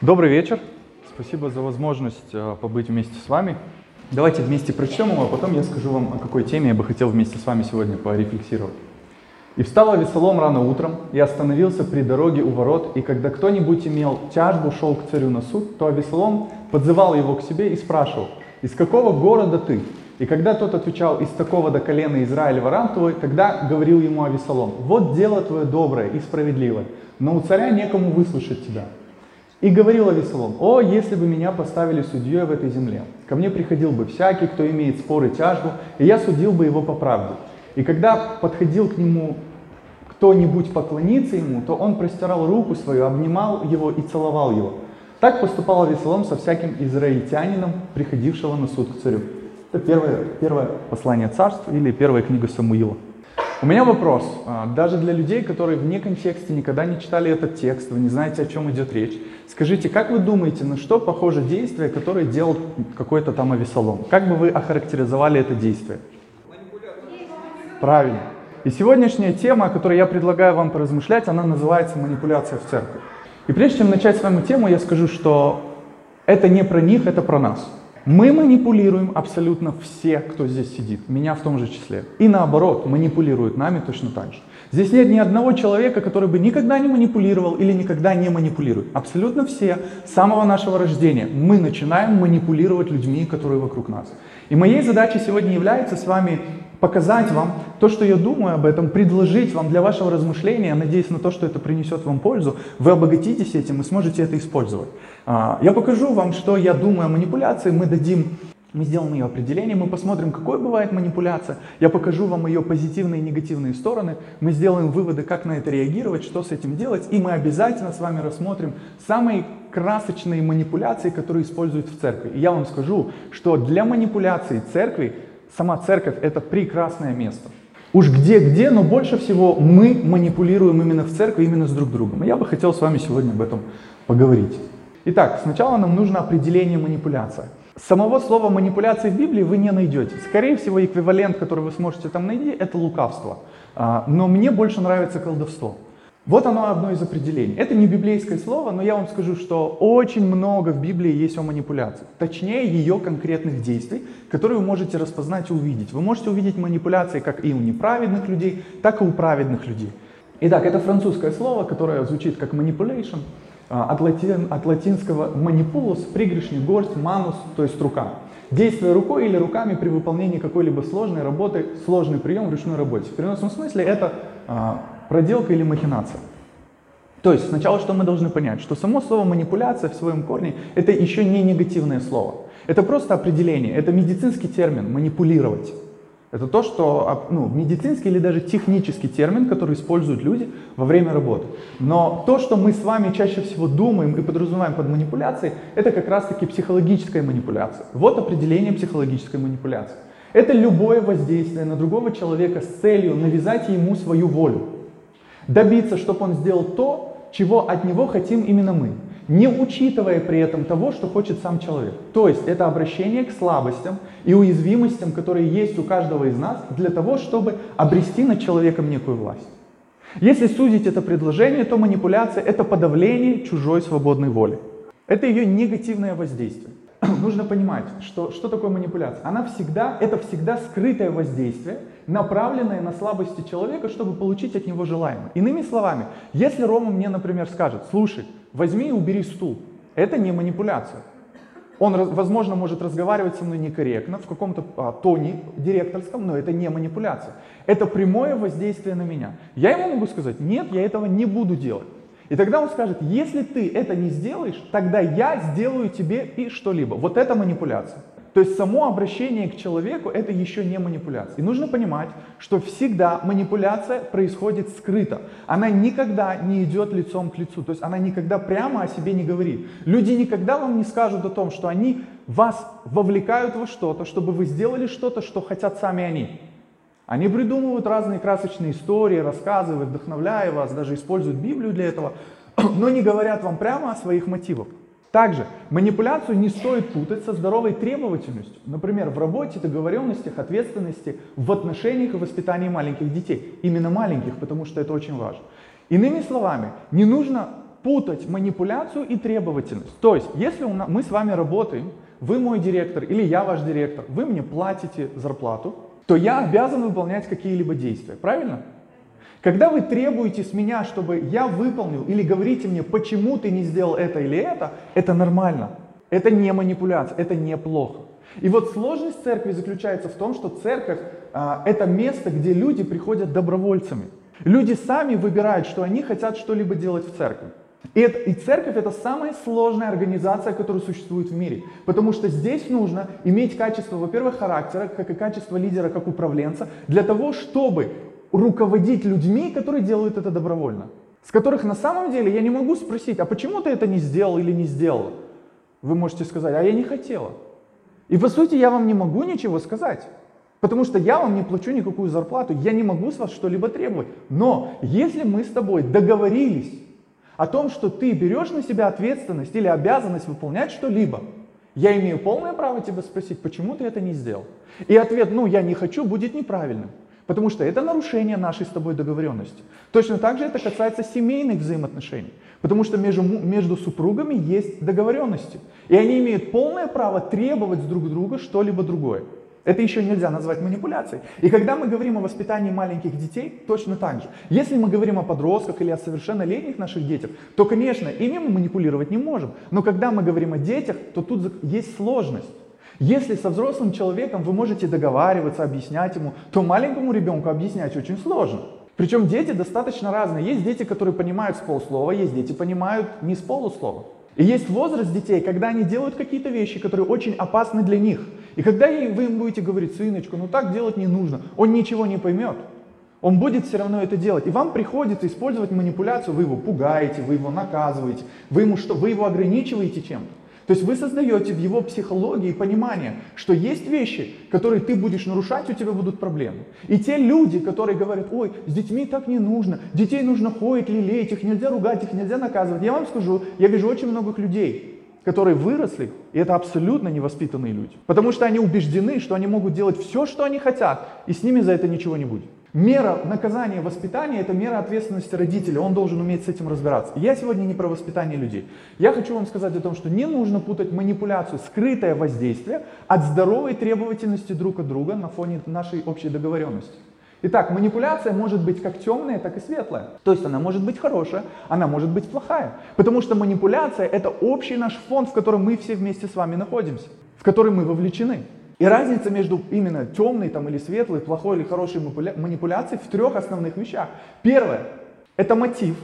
Добрый вечер. Спасибо за возможность э, побыть вместе с вами. Давайте вместе прочтем его, а потом я скажу вам, о какой теме я бы хотел вместе с вами сегодня порефлексировать. «И встал Авесолом рано утром, и остановился при дороге у ворот, и когда кто-нибудь имел тяжбу, шел к царю на суд, то Авесолом подзывал его к себе и спрашивал, «Из какого города ты?» И когда тот отвечал, «Из такого-то колена Израилева рам твой», тогда говорил ему Авесолом, «Вот дело твое доброе и справедливое, но у царя некому выслушать тебя». И говорил Авесолом, «О, если бы меня поставили судьей в этой земле! Ко мне приходил бы всякий, кто имеет споры и тяжбу, и я судил бы его по правде. И когда подходил к нему кто-нибудь поклониться ему, то он простирал руку свою, обнимал его и целовал его. Так поступал Авесолом со всяким израильтянином, приходившего на суд к царю». Это первое, первое послание царства или первая книга Самуила. У меня вопрос, а, даже для людей, которые вне контекста никогда не читали этот текст, вы не знаете, о чем идет речь. Скажите, как вы думаете, на что похоже действие, которое делал какой-то там Авесолом? Как бы вы охарактеризовали это действие? Правильно. И сегодняшняя тема, о которой я предлагаю вам поразмышлять, она называется «Манипуляция в церкви». И прежде чем начать с вами тему, я скажу, что это не про них, это про нас. Мы манипулируем абсолютно все, кто здесь сидит, меня в том же числе. И наоборот, манипулируют нами точно так же. Здесь нет ни одного человека, который бы никогда не манипулировал или никогда не манипулирует. Абсолютно все с самого нашего рождения мы начинаем манипулировать людьми, которые вокруг нас. И моей задачей сегодня является с вами показать вам то, что я думаю об этом, предложить вам для вашего размышления, надеясь на то, что это принесет вам пользу, вы обогатитесь этим и сможете это использовать. А, я покажу вам, что я думаю о манипуляции, мы дадим мы сделаем ее определение, мы посмотрим, какой бывает манипуляция. Я покажу вам ее позитивные и негативные стороны. Мы сделаем выводы, как на это реагировать, что с этим делать. И мы обязательно с вами рассмотрим самые красочные манипуляции, которые используют в церкви. И я вам скажу, что для манипуляции церкви сама церковь это прекрасное место. Уж где-где, но больше всего мы манипулируем именно в церкви, именно с друг другом. И я бы хотел с вами сегодня об этом поговорить. Итак, сначала нам нужно определение манипуляция. Самого слова манипуляции в Библии вы не найдете. Скорее всего, эквивалент, который вы сможете там найти, это лукавство. А, но мне больше нравится колдовство. Вот оно одно из определений. Это не библейское слово, но я вам скажу, что очень много в Библии есть о манипуляции. Точнее, ее конкретных действий, которые вы можете распознать и увидеть. Вы можете увидеть манипуляции как и у неправедных людей, так и у праведных людей. Итак, это французское слово, которое звучит как manipulation, а, от, латин, от латинского manipulus, пригоршни, горсть, манус, то есть рука. Действие рукой или руками при выполнении какой-либо сложной работы, сложный прием в ручной работе. В переносном смысле это а, проделка или махинация. То есть сначала что мы должны понять, что само слово манипуляция в своем корне это еще не негативное слово. Это просто определение, это медицинский термин манипулировать. Это то, что ну, медицинский или даже технический термин, который используют люди во время работы. Но то, что мы с вами чаще всего думаем и подразумеваем под манипуляцией, это как раз-таки психологическая манипуляция. Вот определение психологической манипуляции. Это любое воздействие на другого человека с целью навязать ему свою волю добиться, чтобы он сделал то, чего от него хотим именно мы, не учитывая при этом того, что хочет сам человек. То есть это обращение к слабостям и уязвимостям, которые есть у каждого из нас, для того, чтобы обрести над человеком некую власть. Если судить это предложение, то манипуляция – это подавление чужой свободной воли. Это ее негативное воздействие. Нужно понимать, что, что такое манипуляция. Она всегда, это всегда скрытое воздействие, направленное на слабости человека, чтобы получить от него желаемое. Иными словами, если Рома мне, например, скажет, слушай, возьми и убери стул, это не манипуляция. Он, возможно, может разговаривать со мной некорректно, в каком-то а, тоне директорском, но это не манипуляция. Это прямое воздействие на меня. Я ему могу сказать, нет, я этого не буду делать. И тогда он скажет, если ты это не сделаешь, тогда я сделаю тебе и что-либо. Вот это манипуляция. То есть само обращение к человеку это еще не манипуляция. И нужно понимать, что всегда манипуляция происходит скрыто. Она никогда не идет лицом к лицу. То есть она никогда прямо о себе не говорит. Люди никогда вам не скажут о том, что они вас вовлекают во что-то, чтобы вы сделали что-то, что хотят сами они. Они придумывают разные красочные истории, рассказывают, вдохновляя вас, даже используют Библию для этого, но не говорят вам прямо о своих мотивах. Также манипуляцию не стоит путать со здоровой требовательностью. Например, в работе, договоренностях, ответственности, в отношениях и воспитании маленьких детей. Именно маленьких, потому что это очень важно. Иными словами, не нужно путать манипуляцию и требовательность. То есть, если мы с вами работаем, вы мой директор или я ваш директор, вы мне платите зарплату, то я обязан выполнять какие-либо действия, правильно? Когда вы требуете с меня, чтобы я выполнил или говорите мне, почему ты не сделал это или это, это нормально. Это не манипуляция, это неплохо. И вот сложность церкви заключается в том, что церковь а, это место, где люди приходят добровольцами. Люди сами выбирают, что они хотят что-либо делать в церкви. И, это, и церковь это самая сложная организация, которая существует в мире. Потому что здесь нужно иметь качество, во-первых, характера, как и качество лидера, как управленца, для того, чтобы руководить людьми, которые делают это добровольно. С которых на самом деле я не могу спросить, а почему ты это не сделал или не сделал? Вы можете сказать, а я не хотела. И по сути я вам не могу ничего сказать. Потому что я вам не плачу никакую зарплату, я не могу с вас что-либо требовать. Но если мы с тобой договорились о том, что ты берешь на себя ответственность или обязанность выполнять что-либо, я имею полное право тебя спросить, почему ты это не сделал. И ответ, ну я не хочу, будет неправильным. Потому что это нарушение нашей с тобой договоренности. Точно так же это касается семейных взаимоотношений. Потому что между, между супругами есть договоренности. И они имеют полное право требовать друг друга что-либо другое. Это еще нельзя назвать манипуляцией. И когда мы говорим о воспитании маленьких детей, точно так же. Если мы говорим о подростках или о совершеннолетних наших детях, то, конечно, ими мы манипулировать не можем. Но когда мы говорим о детях, то тут есть сложность. Если со взрослым человеком вы можете договариваться, объяснять ему, то маленькому ребенку объяснять очень сложно. Причем дети достаточно разные. Есть дети, которые понимают с полуслова, есть дети, понимают не с полуслова. И есть возраст детей, когда они делают какие-то вещи, которые очень опасны для них. И когда вы им будете говорить, сыночку, ну так делать не нужно, он ничего не поймет. Он будет все равно это делать. И вам приходится использовать манипуляцию, вы его пугаете, вы его наказываете, вы, ему что, вы его ограничиваете чем-то. То есть вы создаете в его психологии понимание, что есть вещи, которые ты будешь нарушать, у тебя будут проблемы. И те люди, которые говорят, ой, с детьми так не нужно, детей нужно ходить, лелеять, их нельзя ругать, их нельзя наказывать. Я вам скажу, я вижу очень многих людей, которые выросли, и это абсолютно невоспитанные люди. Потому что они убеждены, что они могут делать все, что они хотят, и с ними за это ничего не будет. Мера наказания воспитания – это мера ответственности родителя, он должен уметь с этим разбираться. Я сегодня не про воспитание людей. Я хочу вам сказать о том, что не нужно путать манипуляцию, скрытое воздействие от здоровой требовательности друг от друга на фоне нашей общей договоренности. Итак, манипуляция может быть как темная, так и светлая. То есть она может быть хорошая, она может быть плохая. Потому что манипуляция – это общий наш фонд, в котором мы все вместе с вами находимся, в который мы вовлечены. И разница между именно темной там, или светлой, плохой или хорошей манипуляцией в трех основных вещах. Первое – это мотив.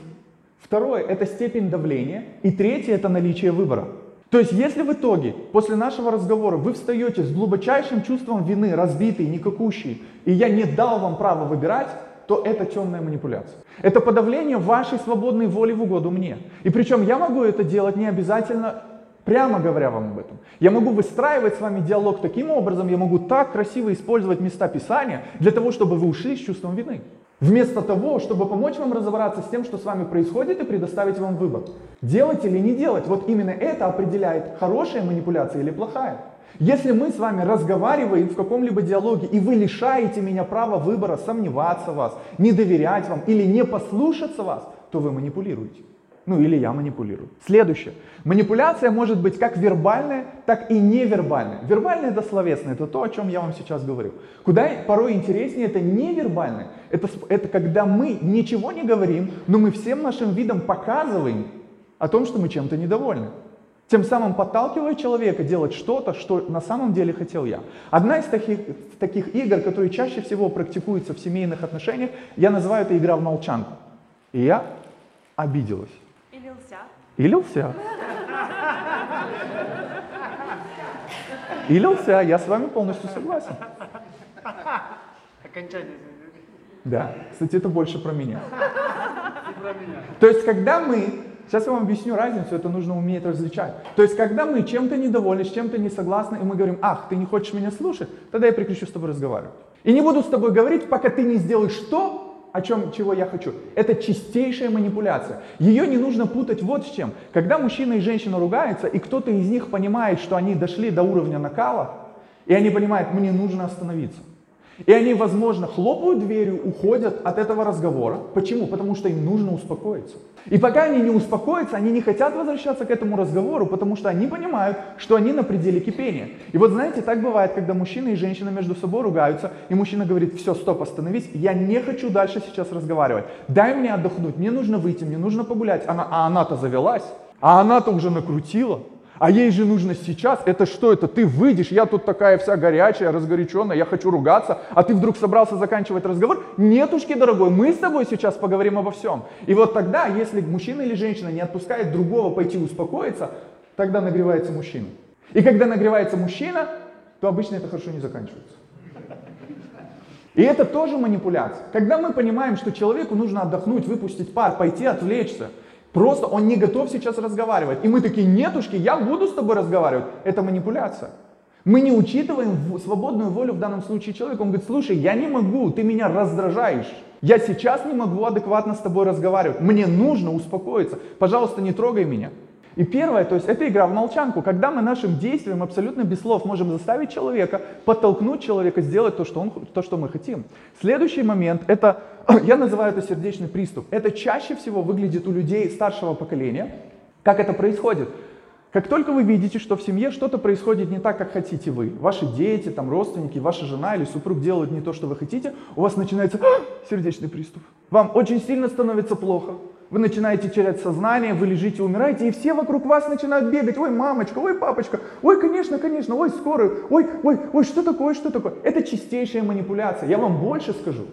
Второе – это степень давления. И третье – это наличие выбора. То есть, если в итоге, после нашего разговора, вы встаете с глубочайшим чувством вины, разбитый, никакущий, и я не дал вам право выбирать, то это темная манипуляция. Это подавление вашей свободной воли в угоду мне. И причем я могу это делать не обязательно Прямо говоря вам об этом. Я могу выстраивать с вами диалог таким образом, я могу так красиво использовать места Писания для того, чтобы вы ушли с чувством вины. Вместо того, чтобы помочь вам разобраться с тем, что с вами происходит, и предоставить вам выбор. Делать или не делать, вот именно это определяет, хорошая манипуляция или плохая. Если мы с вами разговариваем в каком-либо диалоге, и вы лишаете меня права выбора сомневаться в вас, не доверять вам или не послушаться вас, то вы манипулируете. Ну или я манипулирую. Следующее. Манипуляция может быть как вербальная, так и невербальная. Вербальная это словесное, это то, о чем я вам сейчас говорю. Куда порой интереснее это невербальное. Это, это когда мы ничего не говорим, но мы всем нашим видом показываем о том, что мы чем-то недовольны. Тем самым подталкивая человека делать что-то, что на самом деле хотел я. Одна из таких, таких игр, которые чаще всего практикуются в семейных отношениях, я называю это игра в молчанку. И я обиделась. И лился. И лился, я с вами полностью согласен. Окончание. Да, кстати, это больше про меня. Про меня. То есть, когда мы, сейчас я вам объясню разницу, это нужно уметь различать. То есть, когда мы чем-то недовольны, с чем-то не согласны, и мы говорим, ах, ты не хочешь меня слушать, тогда я прекращу с тобой разговаривать. И не буду с тобой говорить, пока ты не сделаешь то, о чем, чего я хочу. Это чистейшая манипуляция. Ее не нужно путать вот с чем. Когда мужчина и женщина ругаются, и кто-то из них понимает, что они дошли до уровня накала, и они понимают, мне нужно остановиться. И они, возможно, хлопают дверью, уходят от этого разговора. Почему? Потому что им нужно успокоиться. И пока они не успокоятся, они не хотят возвращаться к этому разговору, потому что они понимают, что они на пределе кипения. И вот знаете, так бывает, когда мужчина и женщина между собой ругаются, и мужчина говорит, все, стоп, остановись, я не хочу дальше сейчас разговаривать. Дай мне отдохнуть, мне нужно выйти, мне нужно погулять. Она, а она-то завелась, а она-то уже накрутила. А ей же нужно сейчас, это что это? Ты выйдешь, я тут такая вся горячая, разгоряченная, я хочу ругаться, а ты вдруг собрался заканчивать разговор? Нетушки, дорогой, мы с тобой сейчас поговорим обо всем. И вот тогда, если мужчина или женщина не отпускает другого пойти успокоиться, тогда нагревается мужчина. И когда нагревается мужчина, то обычно это хорошо не заканчивается. И это тоже манипуляция. Когда мы понимаем, что человеку нужно отдохнуть, выпустить пар, пойти отвлечься, Просто он не готов сейчас разговаривать. И мы такие, нетушки, я буду с тобой разговаривать. Это манипуляция. Мы не учитываем свободную волю в данном случае человека. Он говорит, слушай, я не могу, ты меня раздражаешь. Я сейчас не могу адекватно с тобой разговаривать. Мне нужно успокоиться. Пожалуйста, не трогай меня. И первое, то есть это игра в молчанку, когда мы нашим действием абсолютно без слов можем заставить человека, подтолкнуть человека сделать то, что, он, то, что мы хотим. Следующий момент, это, я называю это сердечный приступ. Это чаще всего выглядит у людей старшего поколения. Как это происходит? Как только вы видите, что в семье что-то происходит не так, как хотите вы, ваши дети, там, родственники, ваша жена или супруг делают не то, что вы хотите, у вас начинается сердечный приступ. Вам очень сильно становится плохо. Вы начинаете терять сознание, вы лежите, умираете, и все вокруг вас начинают бегать. Ой, мамочка, ой, папочка, ой, конечно, конечно, ой, скорую, ой, ой, ой, что такое, что такое. Это чистейшая манипуляция. Я вам больше скажу.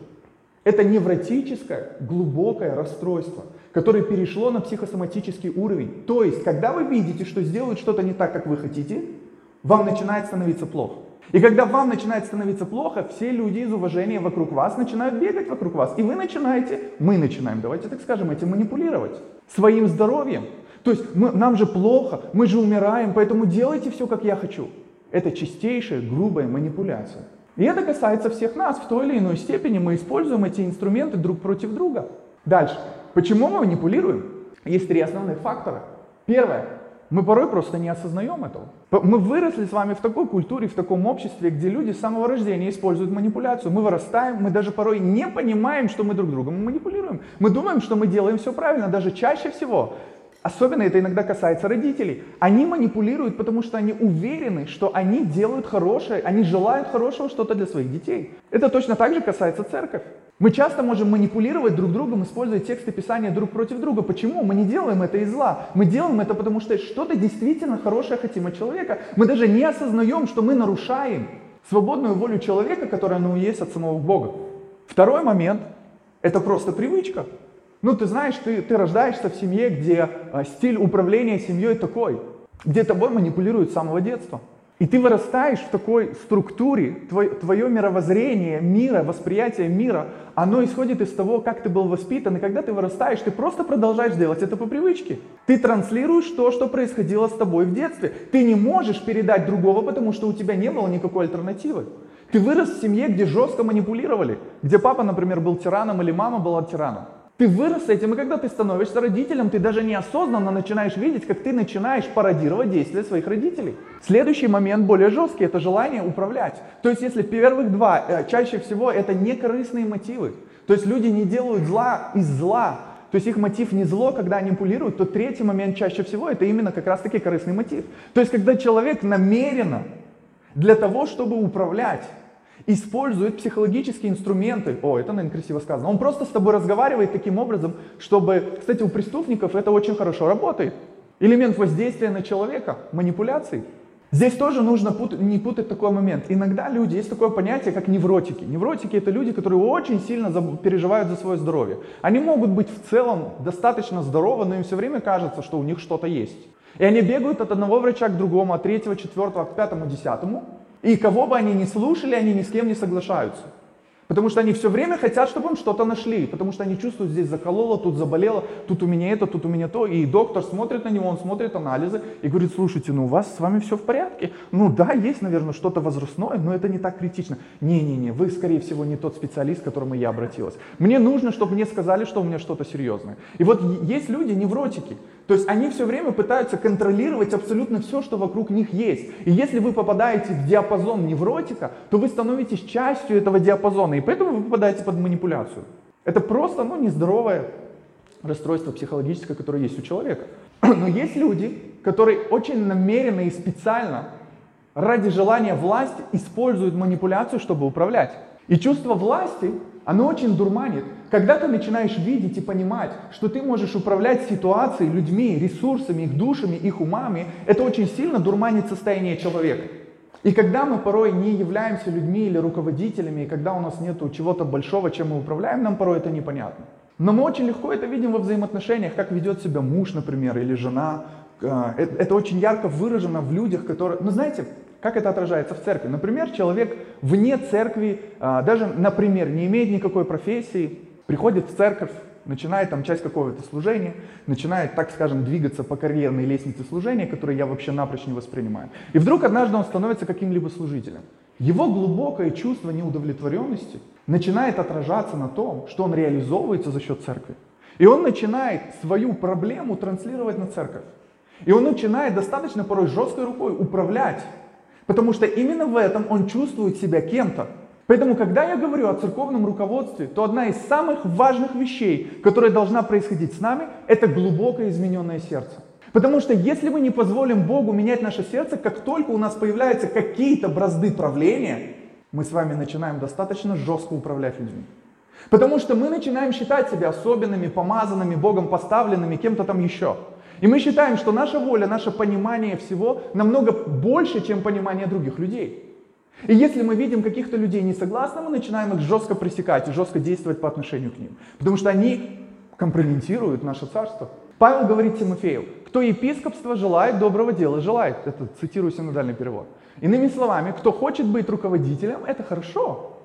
Это невротическое, глубокое расстройство, которое перешло на психосоматический уровень. То есть, когда вы видите, что сделают что-то не так, как вы хотите, вам начинает становиться плохо. И когда вам начинает становиться плохо, все люди из уважения вокруг вас начинают бегать вокруг вас. И вы начинаете, мы начинаем, давайте так скажем, этим манипулировать. Своим здоровьем. То есть мы, нам же плохо, мы же умираем, поэтому делайте все, как я хочу. Это чистейшая, грубая манипуляция. И это касается всех нас. В той или иной степени мы используем эти инструменты друг против друга. Дальше. Почему мы манипулируем? Есть три основных фактора. Первое. Мы порой просто не осознаем этого. Мы выросли с вами в такой культуре, в таком обществе, где люди с самого рождения используют манипуляцию. Мы вырастаем, мы даже порой не понимаем, что мы друг другом манипулируем. Мы думаем, что мы делаем все правильно, даже чаще всего. Особенно это иногда касается родителей. Они манипулируют, потому что они уверены, что они делают хорошее, они желают хорошего что-то для своих детей. Это точно так же касается церковь. Мы часто можем манипулировать друг другом, используя тексты Писания друг против друга. Почему? Мы не делаем это из зла. Мы делаем это потому, что что-то действительно хорошее хотим от человека. Мы даже не осознаем, что мы нарушаем свободную волю человека, которая ну, есть от самого Бога. Второй момент – это просто привычка. Ну, ты знаешь, ты, ты рождаешься в семье, где а, стиль управления семьей такой, где тобой манипулируют с самого детства. И ты вырастаешь в такой структуре, твое, твое мировоззрение мира, восприятие мира, оно исходит из того, как ты был воспитан. И когда ты вырастаешь, ты просто продолжаешь делать это по привычке. Ты транслируешь то, что происходило с тобой в детстве. Ты не можешь передать другого, потому что у тебя не было никакой альтернативы. Ты вырос в семье, где жестко манипулировали, где папа, например, был тираном или мама была тираном. Ты вырос с этим, и когда ты становишься родителем, ты даже неосознанно начинаешь видеть, как ты начинаешь пародировать действия своих родителей. Следующий момент более жесткий, это желание управлять. То есть если первых два, э, чаще всего это не корыстные мотивы. То есть люди не делают зла из зла, то есть их мотив не зло, когда они манипулируют, то третий момент чаще всего это именно как раз таки корыстный мотив. То есть когда человек намеренно для того, чтобы управлять, использует психологические инструменты. О, это, наверное, красиво сказано. Он просто с тобой разговаривает таким образом, чтобы... Кстати, у преступников это очень хорошо работает. Элемент воздействия на человека, манипуляций. Здесь тоже нужно пут... не путать такой момент. Иногда люди, есть такое понятие, как невротики. Невротики это люди, которые очень сильно за... переживают за свое здоровье. Они могут быть в целом достаточно здоровы, но им все время кажется, что у них что-то есть. И они бегают от одного врача к другому, от третьего, четвертого, к пятому, десятому. И кого бы они ни слушали, они ни с кем не соглашаются. Потому что они все время хотят, чтобы им что-то нашли. Потому что они чувствуют, здесь закололо, тут заболело, тут у меня это, тут у меня то. И доктор смотрит на него, он смотрит анализы и говорит, слушайте, ну у вас с вами все в порядке. Ну да, есть, наверное, что-то возрастное, но это не так критично. Не-не-не, вы, скорее всего, не тот специалист, к которому я обратилась. Мне нужно, чтобы мне сказали, что у меня что-то серьезное. И вот есть люди, невротики. То есть они все время пытаются контролировать абсолютно все, что вокруг них есть. И если вы попадаете в диапазон невротика, то вы становитесь частью этого диапазона, и поэтому вы попадаете под манипуляцию. Это просто ну, нездоровое расстройство психологическое, которое есть у человека. Но есть люди, которые очень намеренно и специально ради желания власти используют манипуляцию, чтобы управлять. И чувство власти, оно очень дурманит. Когда ты начинаешь видеть и понимать, что ты можешь управлять ситуацией, людьми, ресурсами, их душами, их умами, это очень сильно дурманит состояние человека. И когда мы порой не являемся людьми или руководителями, и когда у нас нет чего-то большого, чем мы управляем, нам порой это непонятно. Но мы очень легко это видим во взаимоотношениях, как ведет себя муж, например, или жена. Э, это очень ярко выражено в людях, которые... Ну, знаете, как это отражается в церкви? Например, человек вне церкви, а, даже, например, не имеет никакой профессии, приходит в церковь, начинает там часть какого-то служения, начинает, так скажем, двигаться по карьерной лестнице служения, которую я вообще напрочь не воспринимаю. И вдруг однажды он становится каким-либо служителем. Его глубокое чувство неудовлетворенности начинает отражаться на том, что он реализовывается за счет церкви. И он начинает свою проблему транслировать на церковь. И он начинает достаточно порой жесткой рукой управлять Потому что именно в этом он чувствует себя кем-то. Поэтому, когда я говорю о церковном руководстве, то одна из самых важных вещей, которая должна происходить с нами, это глубокое измененное сердце. Потому что если мы не позволим Богу менять наше сердце, как только у нас появляются какие-то бразды правления, мы с вами начинаем достаточно жестко управлять людьми. Потому что мы начинаем считать себя особенными, помазанными, Богом поставленными, кем-то там еще. И мы считаем, что наша воля, наше понимание всего намного больше, чем понимание других людей. И если мы видим каких-то людей не согласно, мы начинаем их жестко пресекать и жестко действовать по отношению к ним. Потому что они компрометируют наше царство. Павел говорит Тимофею, кто епископство желает, доброго дела желает. Это цитирую синодальный перевод. Иными словами, кто хочет быть руководителем, это хорошо.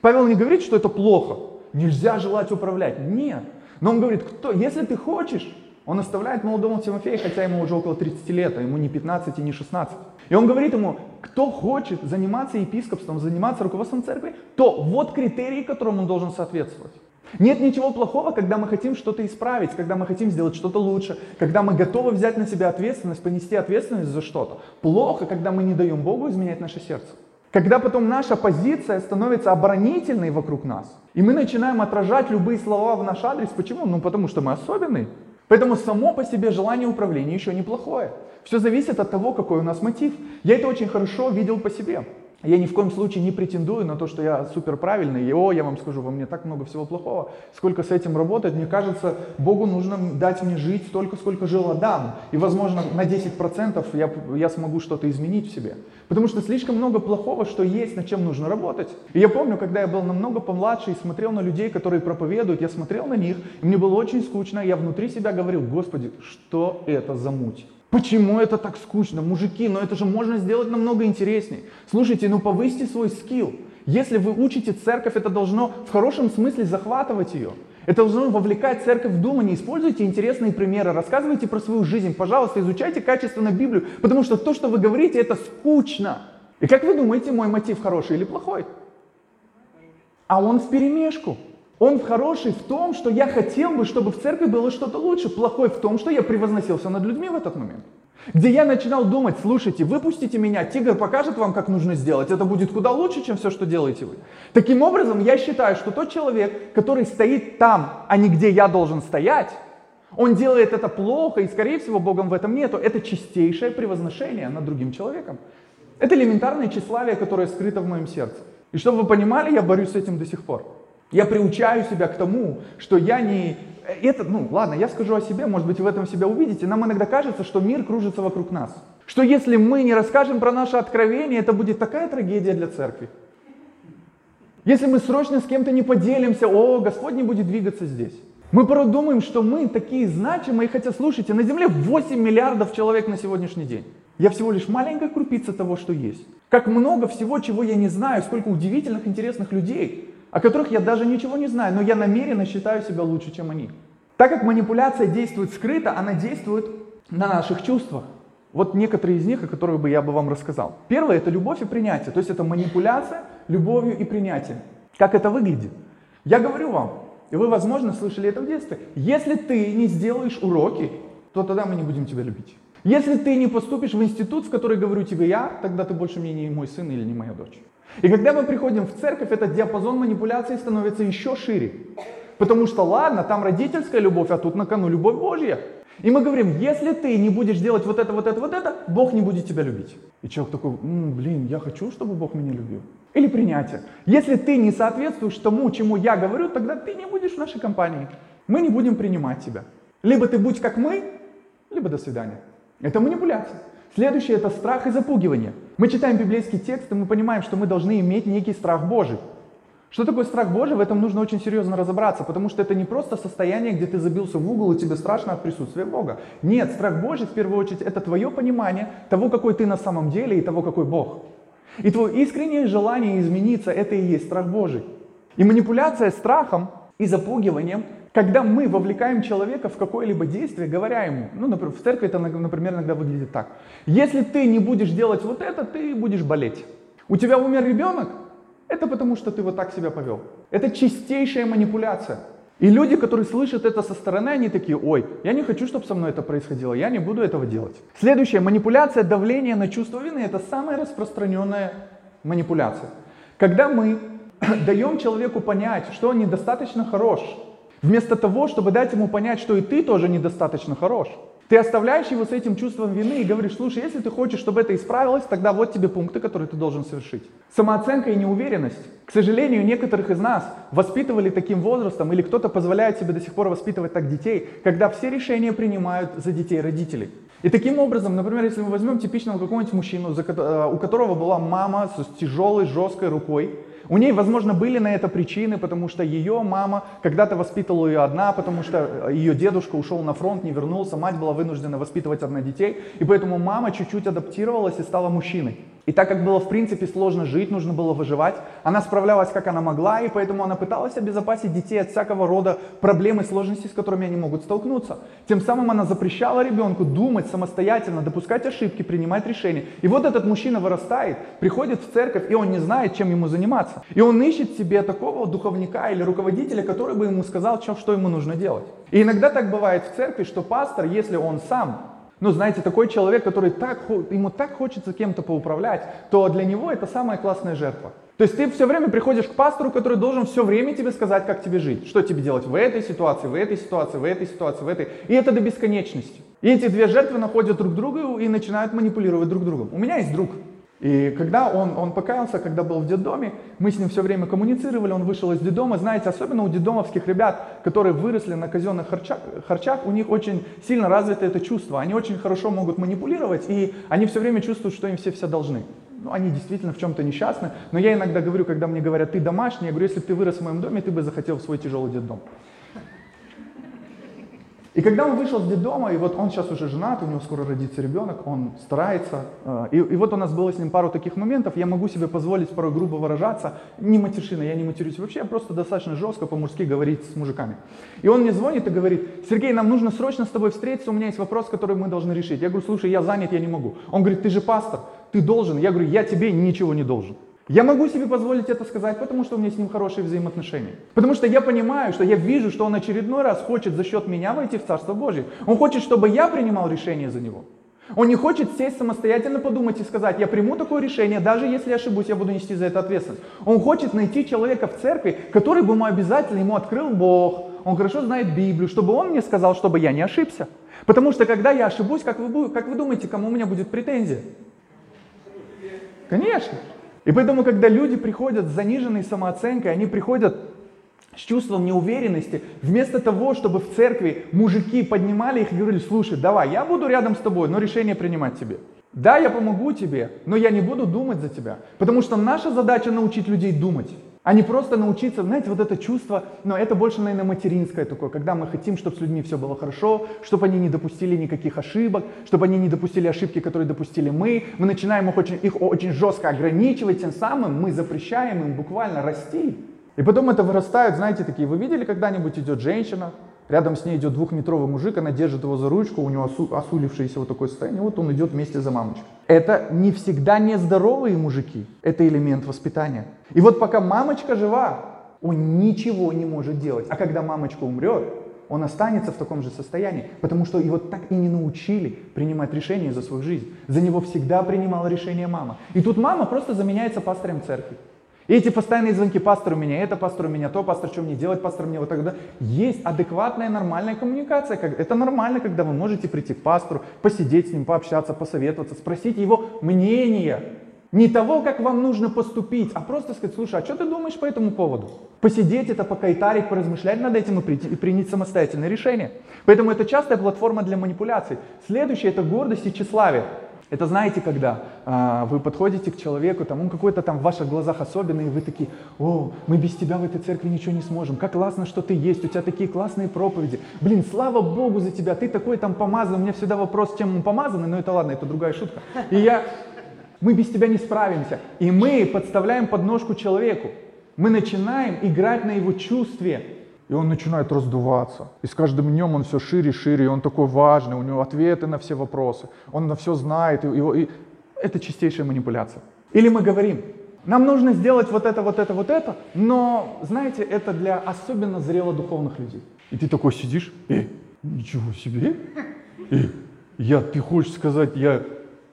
Павел не говорит, что это плохо. Нельзя желать управлять. Нет. Но он говорит, кто, если ты хочешь, он оставляет молодого Тимофея, хотя ему уже около 30 лет, а ему не 15 и не 16. И он говорит ему, кто хочет заниматься епископством, заниматься руководством церкви, то вот критерии, которым он должен соответствовать. Нет ничего плохого, когда мы хотим что-то исправить, когда мы хотим сделать что-то лучше, когда мы готовы взять на себя ответственность, понести ответственность за что-то. Плохо, когда мы не даем Богу изменять наше сердце. Когда потом наша позиция становится оборонительной вокруг нас, и мы начинаем отражать любые слова в наш адрес. Почему? Ну потому что мы особенные. Поэтому само по себе желание управления еще неплохое. Все зависит от того, какой у нас мотив. Я это очень хорошо видел по себе. Я ни в коем случае не претендую на то, что я супер правильный, и о, я вам скажу, во мне так много всего плохого. Сколько с этим работать, мне кажется, Богу нужно дать мне жить столько, сколько жил Адам. И, возможно, на 10% я, я смогу что-то изменить в себе. Потому что слишком много плохого, что есть, над чем нужно работать. И я помню, когда я был намного помладше и смотрел на людей, которые проповедуют, я смотрел на них, и мне было очень скучно, я внутри себя говорил, Господи, что это за муть? Почему это так скучно? Мужики, но это же можно сделать намного интереснее. Слушайте, ну повысьте свой скилл. Если вы учите церковь, это должно в хорошем смысле захватывать ее. Это должно вовлекать церковь в думание. Используйте интересные примеры, рассказывайте про свою жизнь. Пожалуйста, изучайте качественно Библию, потому что то, что вы говорите, это скучно. И как вы думаете, мой мотив хороший или плохой? А он в перемешку. Он хороший в том, что я хотел бы, чтобы в церкви было что-то лучше. Плохой в том, что я превозносился над людьми в этот момент. Где я начинал думать, слушайте, выпустите меня, тигр покажет вам, как нужно сделать. Это будет куда лучше, чем все, что делаете вы. Таким образом, я считаю, что тот человек, который стоит там, а не где я должен стоять, он делает это плохо, и, скорее всего, Богом в этом нету. Это чистейшее превозношение над другим человеком. Это элементарное тщеславие, которое скрыто в моем сердце. И чтобы вы понимали, я борюсь с этим до сих пор. Я приучаю себя к тому, что я не... Это, ну ладно, я скажу о себе, может быть, вы в этом себя увидите. Нам иногда кажется, что мир кружится вокруг нас. Что если мы не расскажем про наше откровение, это будет такая трагедия для церкви. Если мы срочно с кем-то не поделимся, о, Господь не будет двигаться здесь. Мы порой думаем, что мы такие значимые, хотя, слушайте, на Земле 8 миллиардов человек на сегодняшний день. Я всего лишь маленькая крупица того, что есть. Как много всего, чего я не знаю, сколько удивительных, интересных людей о которых я даже ничего не знаю, но я намеренно считаю себя лучше, чем они. Так как манипуляция действует скрыто, она действует на наших чувствах. Вот некоторые из них, о которых бы я бы вам рассказал. Первое – это любовь и принятие. То есть это манипуляция любовью и принятием. Как это выглядит? Я говорю вам, и вы, возможно, слышали это в детстве. Если ты не сделаешь уроки, то тогда мы не будем тебя любить. Если ты не поступишь в институт, в который говорю тебе я, тогда ты больше мне не мой сын или не моя дочь. И когда мы приходим в церковь, этот диапазон манипуляций становится еще шире. Потому что ладно, там родительская любовь, а тут на кону любовь Божья. И мы говорим, если ты не будешь делать вот это, вот это, вот это, Бог не будет тебя любить. И человек такой, М, блин, я хочу, чтобы Бог меня любил. Или принятие. Если ты не соответствуешь тому, чему я говорю, тогда ты не будешь в нашей компании. Мы не будем принимать тебя. Либо ты будь как мы, либо до свидания. Это манипуляция. Следующее это страх и запугивание. Мы читаем библейский текст, и мы понимаем, что мы должны иметь некий страх Божий. Что такое страх Божий? В этом нужно очень серьезно разобраться, потому что это не просто состояние, где ты забился в угол и тебе страшно от присутствия Бога. Нет, страх Божий в первую очередь это твое понимание того, какой ты на самом деле и того, какой Бог. И твое искреннее желание измениться, это и есть страх Божий. И манипуляция страхом и запугиванием, когда мы вовлекаем человека в какое-либо действие, говоря ему, ну, например, в церкви это, например, иногда выглядит так. Если ты не будешь делать вот это, ты будешь болеть. У тебя умер ребенок, это потому, что ты вот так себя повел. Это чистейшая манипуляция. И люди, которые слышат это со стороны, они такие, ой, я не хочу, чтобы со мной это происходило, я не буду этого делать. Следующая манипуляция, давление на чувство вины, это самая распространенная манипуляция. Когда мы даем человеку понять, что он недостаточно хорош, вместо того, чтобы дать ему понять, что и ты тоже недостаточно хорош. Ты оставляешь его с этим чувством вины и говоришь, слушай, если ты хочешь, чтобы это исправилось, тогда вот тебе пункты, которые ты должен совершить. Самооценка и неуверенность. К сожалению, некоторых из нас воспитывали таким возрастом, или кто-то позволяет себе до сих пор воспитывать так детей, когда все решения принимают за детей родителей. И таким образом, например, если мы возьмем типичного какого-нибудь мужчину, э, у которого была мама с тяжелой, жесткой рукой, у ней, возможно, были на это причины, потому что ее мама когда-то воспитывала ее одна, потому что э, ее дедушка ушел на фронт, не вернулся, мать была вынуждена воспитывать одна детей, и поэтому мама чуть-чуть адаптировалась и стала мужчиной. И так как было в принципе сложно жить, нужно было выживать, она справлялась как она могла, и поэтому она пыталась обезопасить детей от всякого рода проблем и сложностей, с которыми они могут столкнуться. Тем самым она запрещала ребенку думать самостоятельно, допускать ошибки, принимать решения. И вот этот мужчина вырастает, приходит в церковь, и он не знает, чем ему заниматься. И он ищет себе такого духовника или руководителя, который бы ему сказал, что ему нужно делать. И иногда так бывает в церкви, что пастор, если он сам ну, знаете, такой человек, который так, ему так хочется кем-то поуправлять, то для него это самая классная жертва. То есть ты все время приходишь к пастору, который должен все время тебе сказать, как тебе жить, что тебе делать в этой ситуации, в этой ситуации, в этой ситуации, в этой. И это до бесконечности. И эти две жертвы находят друг друга и начинают манипулировать друг другом. У меня есть друг, и когда он, он покаялся, когда был в детдоме, мы с ним все время коммуницировали, он вышел из детдома. Знаете, особенно у детдомовских ребят, которые выросли на казенных харчах, харчах, у них очень сильно развито это чувство. Они очень хорошо могут манипулировать, и они все время чувствуют, что им все все должны. Ну, они действительно в чем-то несчастны. Но я иногда говорю, когда мне говорят, ты домашний, я говорю, если бы ты вырос в моем доме, ты бы захотел в свой тяжелый детдом. И когда он вышел с детдома, и вот он сейчас уже женат, у него скоро родится ребенок, он старается. Э, и, и вот у нас было с ним пару таких моментов, я могу себе позволить порой грубо выражаться, не матершина, я не матерюсь вообще, я просто достаточно жестко по-мужски говорить с мужиками. И он мне звонит и говорит, Сергей, нам нужно срочно с тобой встретиться, у меня есть вопрос, который мы должны решить. Я говорю, слушай, я занят, я не могу. Он говорит, ты же пастор, ты должен. Я говорю, я тебе ничего не должен. Я могу себе позволить это сказать, потому что у меня с ним хорошие взаимоотношения. Потому что я понимаю, что я вижу, что он очередной раз хочет за счет меня войти в Царство Божье. Он хочет, чтобы я принимал решение за него. Он не хочет сесть самостоятельно подумать и сказать, я приму такое решение, даже если ошибусь, я буду нести за это ответственность. Он хочет найти человека в церкви, который бы ему обязательно ему открыл Бог, он хорошо знает Библию, чтобы он мне сказал, чтобы я не ошибся. Потому что когда я ошибусь, как вы, как вы думаете, кому у меня будет претензия? Конечно. И поэтому, когда люди приходят с заниженной самооценкой, они приходят с чувством неуверенности, вместо того, чтобы в церкви мужики поднимали их и говорили, слушай, давай, я буду рядом с тобой, но решение принимать тебе. Да, я помогу тебе, но я не буду думать за тебя. Потому что наша задача научить людей думать а не просто научиться, знаете, вот это чувство, но это больше, наверное, материнское такое, когда мы хотим, чтобы с людьми все было хорошо, чтобы они не допустили никаких ошибок, чтобы они не допустили ошибки, которые допустили мы. Мы начинаем их очень, их очень жестко ограничивать, тем самым мы запрещаем им буквально расти. И потом это вырастают, знаете, такие, вы видели когда-нибудь идет женщина, Рядом с ней идет двухметровый мужик, она держит его за ручку, у него осу, осулившееся вот такое состояние, вот он идет вместе за мамочкой. Это не всегда нездоровые мужики, это элемент воспитания. И вот пока мамочка жива, он ничего не может делать. А когда мамочка умрет, он останется в таком же состоянии, потому что его так и не научили принимать решения за свою жизнь. За него всегда принимала решение мама. И тут мама просто заменяется пастором церкви. И эти постоянные звонки, пастор у меня это, пастор у меня то, пастор, что мне делать, пастор мне вот тогда. Есть адекватная, нормальная коммуникация. Это нормально, когда вы можете прийти к пастору, посидеть с ним, пообщаться, посоветоваться, спросить его мнение. Не того, как вам нужно поступить, а просто сказать, слушай, а что ты думаешь по этому поводу? Посидеть это, покайтарить, поразмышлять над этим и, прийти, и принять самостоятельное решение. Поэтому это частая платформа для манипуляций. Следующее это гордость и тщеславие. Это знаете, когда? А, вы подходите к человеку, там, он какой-то там в ваших глазах особенный, и вы такие, о, мы без тебя в этой церкви ничего не сможем, как классно, что ты есть, у тебя такие классные проповеди, блин, слава Богу за тебя, ты такой там помазан, у меня всегда вопрос, чем он помазанный, но это ладно, это другая шутка. И я, мы без тебя не справимся. И мы подставляем подножку человеку, мы начинаем играть на его чувстве, и он начинает раздуваться. И с каждым днем он все шире и шире, и он такой важный, у него ответы на все вопросы, он на все знает. И, его, и это чистейшая манипуляция. Или мы говорим, нам нужно сделать вот это, вот это, вот это, но, знаете, это для особенно зрело духовных людей. И ты такой сидишь, эй, ничего себе, эй, я, ты хочешь сказать, я,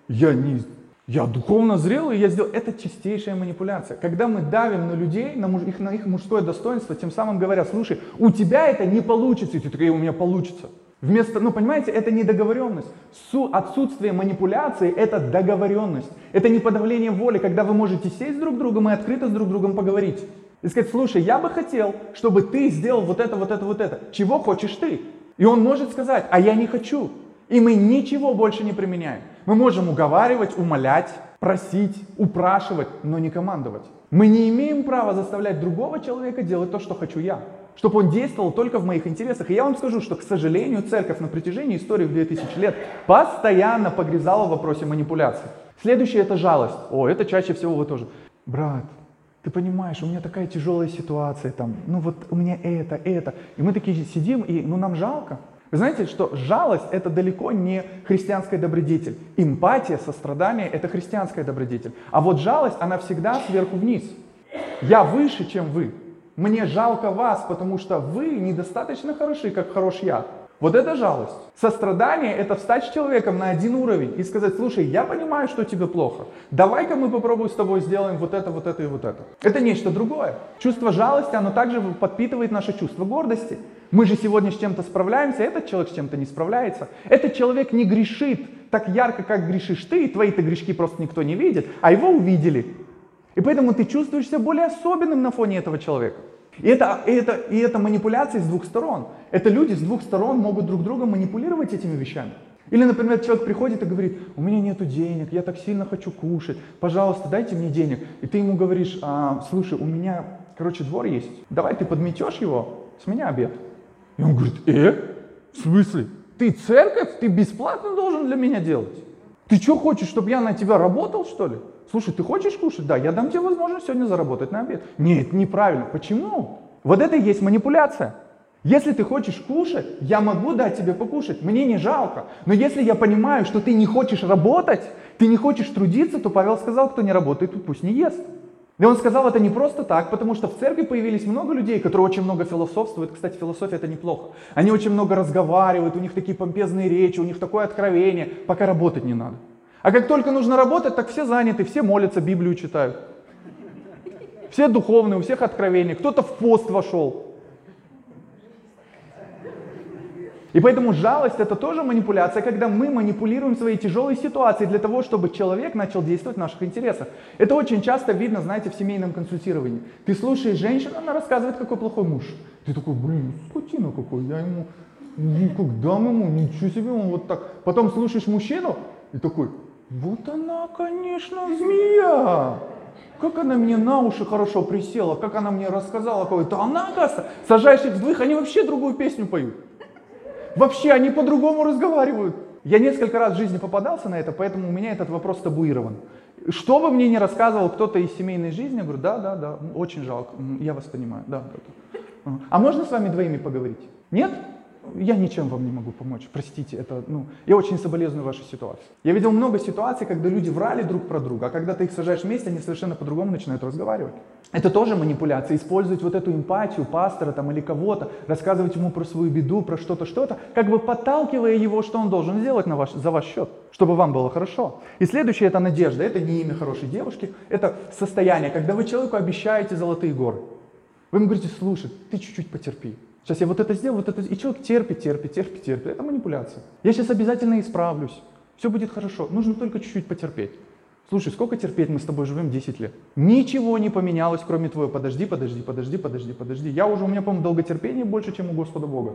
я не я духовно зрелый, я сделал. Это чистейшая манипуляция. Когда мы давим на людей, на, муж, их, на их мужское достоинство, тем самым говоря, слушай, у тебя это не получится, и ты такой, у меня получится. Вместо, ну понимаете, это не договоренность. Су, отсутствие манипуляции – это договоренность. Это не подавление воли, когда вы можете сесть друг с другом и открыто с друг другом поговорить. И сказать, слушай, я бы хотел, чтобы ты сделал вот это, вот это, вот это. Чего хочешь ты? И он может сказать, а я не хочу. И мы ничего больше не применяем. Мы можем уговаривать, умолять, просить, упрашивать, но не командовать. Мы не имеем права заставлять другого человека делать то, что хочу я. Чтобы он действовал только в моих интересах. И я вам скажу, что, к сожалению, церковь на протяжении истории в 2000 лет постоянно погрязала в вопросе манипуляции. Следующее это жалость. О, это чаще всего вы тоже. Брат, ты понимаешь, у меня такая тяжелая ситуация, там, ну вот у меня это, это. И мы такие сидим, и ну нам жалко. Вы знаете, что жалость – это далеко не христианская добродетель. Эмпатия, сострадание – это христианская добродетель. А вот жалость, она всегда сверху вниз. Я выше, чем вы. Мне жалко вас, потому что вы недостаточно хороши, как хорош я. Вот это жалость. Сострадание – это встать с человеком на один уровень и сказать, слушай, я понимаю, что тебе плохо. Давай-ка мы попробуем с тобой сделаем вот это, вот это и вот это. Это нечто другое. Чувство жалости, оно также подпитывает наше чувство гордости. Мы же сегодня с чем-то справляемся, этот человек с чем-то не справляется. Этот человек не грешит так ярко, как грешишь ты, и твои-то грешки просто никто не видит, а его увидели. И поэтому ты чувствуешь себя более особенным на фоне этого человека. И это, и, это, и это манипуляции с двух сторон. Это люди с двух сторон могут друг друга манипулировать этими вещами. Или, например, человек приходит и говорит, у меня нету денег, я так сильно хочу кушать, пожалуйста, дайте мне денег. И ты ему говоришь, а, слушай, у меня, короче, двор есть, давай ты подметешь его, с меня обед. И он говорит, э, в смысле? Ты церковь, ты бесплатно должен для меня делать? Ты что хочешь, чтобы я на тебя работал, что ли? Слушай, ты хочешь кушать? Да, я дам тебе возможность сегодня заработать на обед. Нет, неправильно. Почему? Вот это и есть манипуляция. Если ты хочешь кушать, я могу дать тебе покушать, мне не жалко. Но если я понимаю, что ты не хочешь работать, ты не хочешь трудиться, то Павел сказал, кто не работает, пусть не ест. И он сказал это не просто так, потому что в церкви появились много людей, которые очень много философствуют. Кстати, философия это неплохо. Они очень много разговаривают, у них такие помпезные речи, у них такое откровение, пока работать не надо. А как только нужно работать, так все заняты, все молятся, Библию читают. Все духовные, у всех откровения. Кто-то в пост вошел. И поэтому жалость это тоже манипуляция, когда мы манипулируем своей тяжелой ситуацией для того, чтобы человек начал действовать в наших интересах. Это очень часто видно, знаете, в семейном консультировании. Ты слушаешь женщину, она рассказывает, какой плохой муж. Ты такой, блин, скотина какой, я ему, ну как дам ему, ничего себе, он вот так. Потом слушаешь мужчину и такой, вот она, конечно, змея. Как она мне на уши хорошо присела, как она мне рассказала какой-то. Она, оказывается, сажаешь их вдвоих, они вообще другую песню поют. Вообще, они по-другому разговаривают. Я несколько раз в жизни попадался на это, поэтому у меня этот вопрос табуирован. Что бы мне не рассказывал кто-то из семейной жизни, я говорю, да, да, да, очень жалко, я вас понимаю, да, да, да. А можно с вами двоими поговорить? Нет? Я ничем вам не могу помочь, простите, это, ну, я очень соболезную вашей ситуации. Я видел много ситуаций, когда люди врали друг про друга, а когда ты их сажаешь вместе, они совершенно по-другому начинают разговаривать. Это тоже манипуляция, использовать вот эту эмпатию пастора там или кого-то, рассказывать ему про свою беду, про что-то, что-то, как бы подталкивая его, что он должен сделать на ваш, за ваш счет, чтобы вам было хорошо. И следующее это надежда, это не имя хорошей девушки, это состояние, когда вы человеку обещаете золотые горы. Вы ему говорите, слушай, ты чуть-чуть потерпи. Сейчас я вот это сделаю, вот это... И человек терпит, терпит, терпит, терпит. Это манипуляция. Я сейчас обязательно исправлюсь. Все будет хорошо. Нужно только чуть-чуть потерпеть. Слушай, сколько терпеть мы с тобой живем 10 лет? Ничего не поменялось, кроме твоего. Подожди, подожди, подожди, подожди, подожди. Я уже, у меня, по-моему, долготерпение больше, чем у Господа Бога.